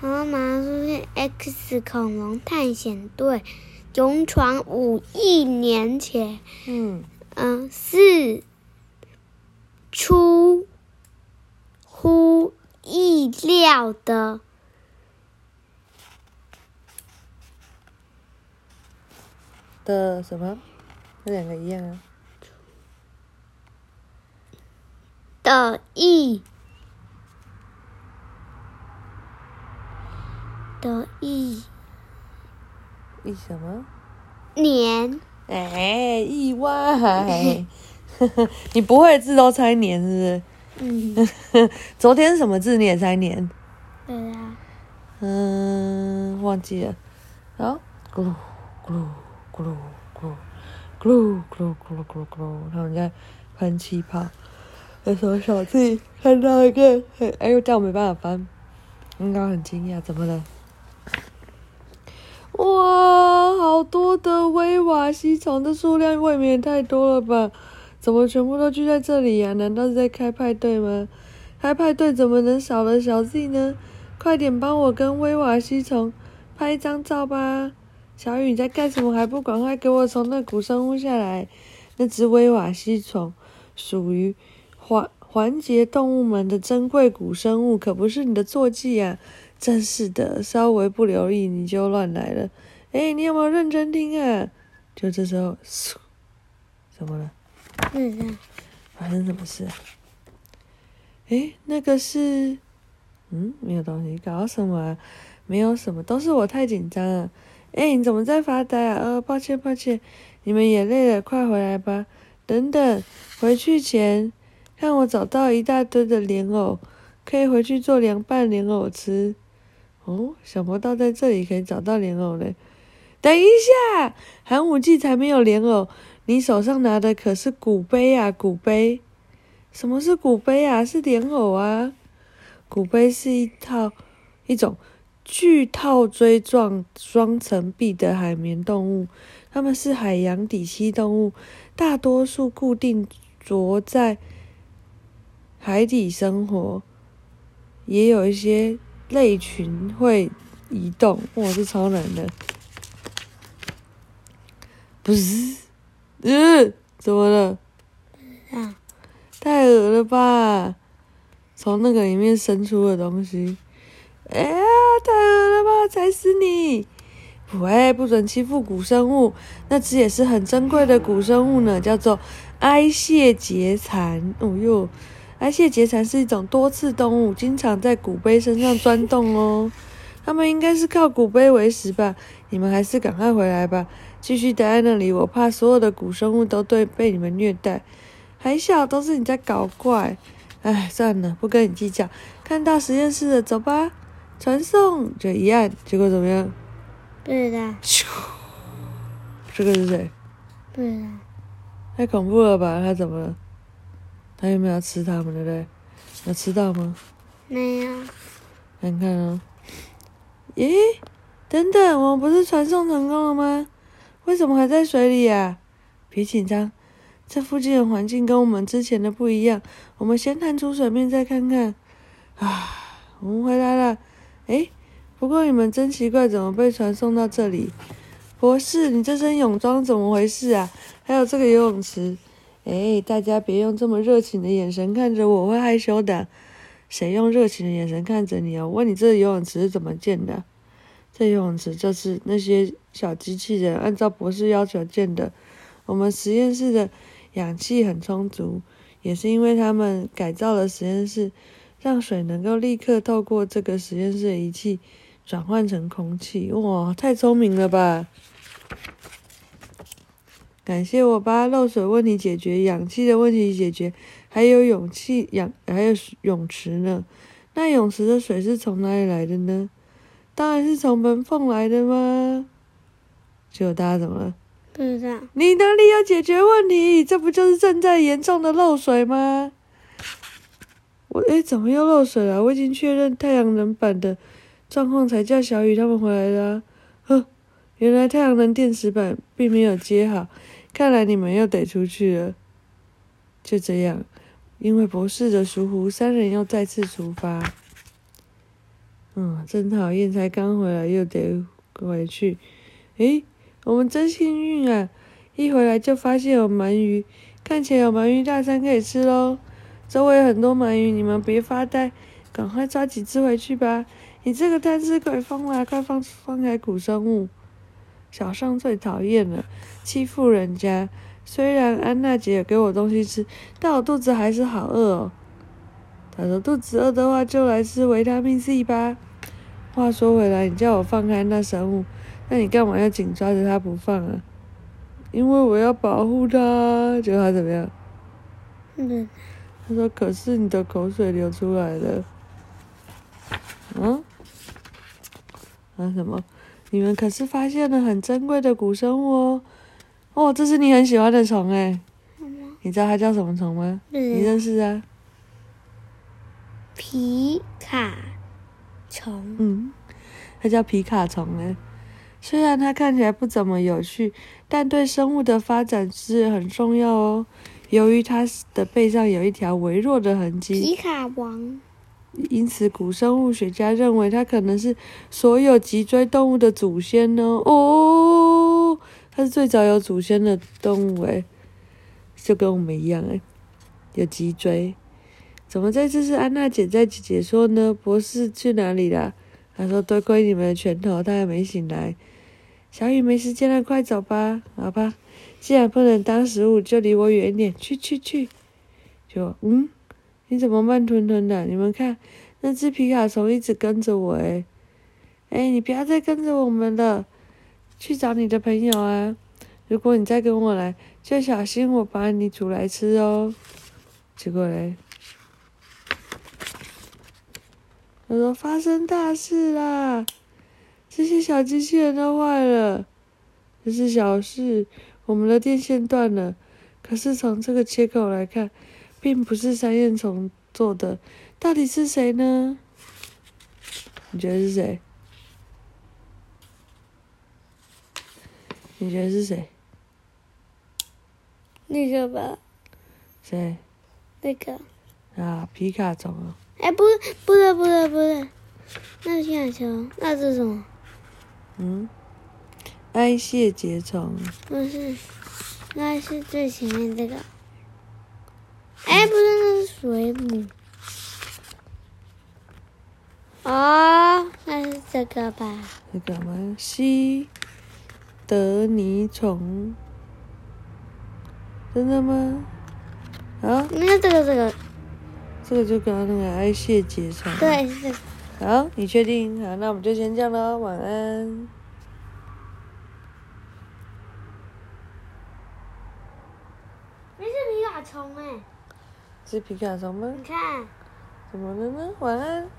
然后马上出现 X 恐龙探险队，勇闯五亿年前。嗯，嗯，是出乎意料的。的什么？那两个一样啊。的意的意意什么？年哎，意外！你不会字都猜年是嗯，不是？昨天什么字你也猜年？对啊，嗯，忘记了。然后咕噜咕噜咕噜咕噜咕噜咕噜咕噜咕噜咕噜，他们在喷气泡。那时候小弟看到一个，哎呦，这样我没办法翻，应该很惊讶，怎么了？哇，好多的威瓦西虫的数量未免太多了吧？怎么全部都聚在这里呀、难道是在开派对吗？开派对怎么能少了小 Z 呢？快点帮我跟威瓦西虫拍一张照吧！小雨你在干什么？还不赶快给我从那古生物下来？那只威瓦西虫属于环环节动物们的珍贵古生物，可不是你的坐骑啊！真是的，稍微不留意你就乱来了。哎，你有没有认真听啊？就这时候，嗖，怎么了？嗯嗯，发生什么事啊？诶，那个是，嗯，没有东西，搞什么啊？没有什么，都是我太紧张了。诶，你怎么在发呆啊？呃，抱歉，抱歉，你们也累了，快回来吧。等等，回去前看我找到一大堆的莲藕，可以回去做凉拌莲藕吃。哦，想不到在这里可以找到莲藕嘞。等一下，寒武纪才没有莲藕，你手上拿的可是古杯啊，古杯。什么是古杯啊？是莲藕啊。古杯是一套一种巨套锥状双层壁的海绵动物，它们是海洋底栖动物，大多数固定着在海底生活，也有一些类群会移动。哇，这超难的。不是，嗯，怎么了？啊，太恶了吧！从那个里面伸出的东西，哎呀，太恶了吧！踩死你！喂，不准欺负古生物，那只也是很珍贵的古生物呢，叫做埃谢节蚕。哦哟，埃谢节蚕是一种多刺动物，经常在古杯身上钻洞哦。它们应该是靠古杯为食吧？你们还是赶快回来吧，继续待在那里，我怕所有的古生物都对被你们虐待。还笑，都是你在搞怪。哎，算了，不跟你计较。看到实验室了，走吧。传送就一按，结果怎么样？不知道，咻！这个是谁？不知道，太恐怖了吧？他怎么了？他有没有要吃他们，对不对？有吃到吗？没有，看看哦。咦，等等，我们不是传送成功了吗？为什么还在水里呀、别紧张，这附近的环境跟我们之前的不一样。我们先探出水面再看看。啊，我们回来了。诶，不过你们真奇怪，怎么被传送到这里？博士，你这身泳装怎么回事啊？还有这个游泳池。诶，大家别用这么热情的眼神看着我，会害羞的。谁用热情的眼神看着你啊？我问你，这游泳池是怎么建的？这游泳池就是那些小机器人按照博士要求建的。我们实验室的氧气很充足，也是因为他们改造了实验室，让水能够立刻透过这个实验室的仪器转换成空气。哇，太聪明了吧！感谢我把漏水问题解决，氧气的问题解决，还有勇气氧还有泳池呢。那泳池的水是从哪里来的呢？当然是从门缝来的吗？结果大家怎么了？不知道，你哪里有解决问题？这不就是正在严重的漏水吗？我诶，怎么又漏水了？我已经确认太阳能板的状况，才叫小雨他们回来的、啊。呵，原来太阳能电池板并没有接好，看来你们又得出去了。就这样，因为博士的疏忽，三人又再次出发。嗯，真讨厌，才刚回来又得回去。诶，我们真幸运啊！一回来就发现有鳗鱼，看起来有鳗鱼大餐可以吃喽。周围很多鳗鱼，你们别发呆，赶快抓几只回去吧。你这个贪吃鬼疯了，快放放开古生物！小尚最讨厌了，欺负人家。虽然安娜姐给我东西吃，但我肚子还是好饿哦。他说：“肚子饿的话，就来吃维他命 C 吧。”话说回来，你叫我放开那生物，那你干嘛要紧抓着它不放啊？因为我要保护它。结果他怎么样？嗯，他说：“可是你的口水流出来了。”嗯？啊什么？你们可是发现了很珍贵的古生物哦！哦，这是你很喜欢的虫哎，你知道它叫什么虫吗？你认识啊？皮卡虫。嗯，它叫皮卡虫哎。虽然它看起来不怎么有趣，但对生物的发展是很重要哦。由于它的背上有一条微弱的痕迹，皮卡王。因此古生物学家认为它可能是所有脊椎动物的祖先呢。哦，它是最早有祖先的动物诶，就跟我们一样诶，有脊椎。怎么这次是安娜姐在解说呢？博士去哪里了？他说多亏你们的拳头，他还没醒来。小雨没时间了，快走吧。好吧，既然不能当食物，就离我远点。去去去。就嗯，你怎么慢吞吞的？你们看，那只皮卡虫一直跟着我诶。哎，你不要再跟着我们了，去找你的朋友啊！如果你再跟我来，就小心我把你煮来吃哦。结果嘞？他说：“发生大事啦！这些小机器人都坏了。这是小事，我们的电线断了。可是从这个切口来看，并不是三叶虫做的。到底是谁呢？你觉得是谁？你觉得是谁？那个吧。谁？那个。啊，皮卡虫啊！哎，不，不对，不对，不对，那是皮卡丘，那是什么？嗯，埃谢节虫。不是，那是最前面这个。哎，不是，那是水母。哦，那是这个吧？这个吗？西德尼虫。真的吗？啊？那这个，这个。这个就刚刚那个爱谢节虫。对，是。好，你确定？好，那我们就先这样喽，晚安。那是皮卡虫哎。是皮卡丘吗？你看。怎么了呢？晚安。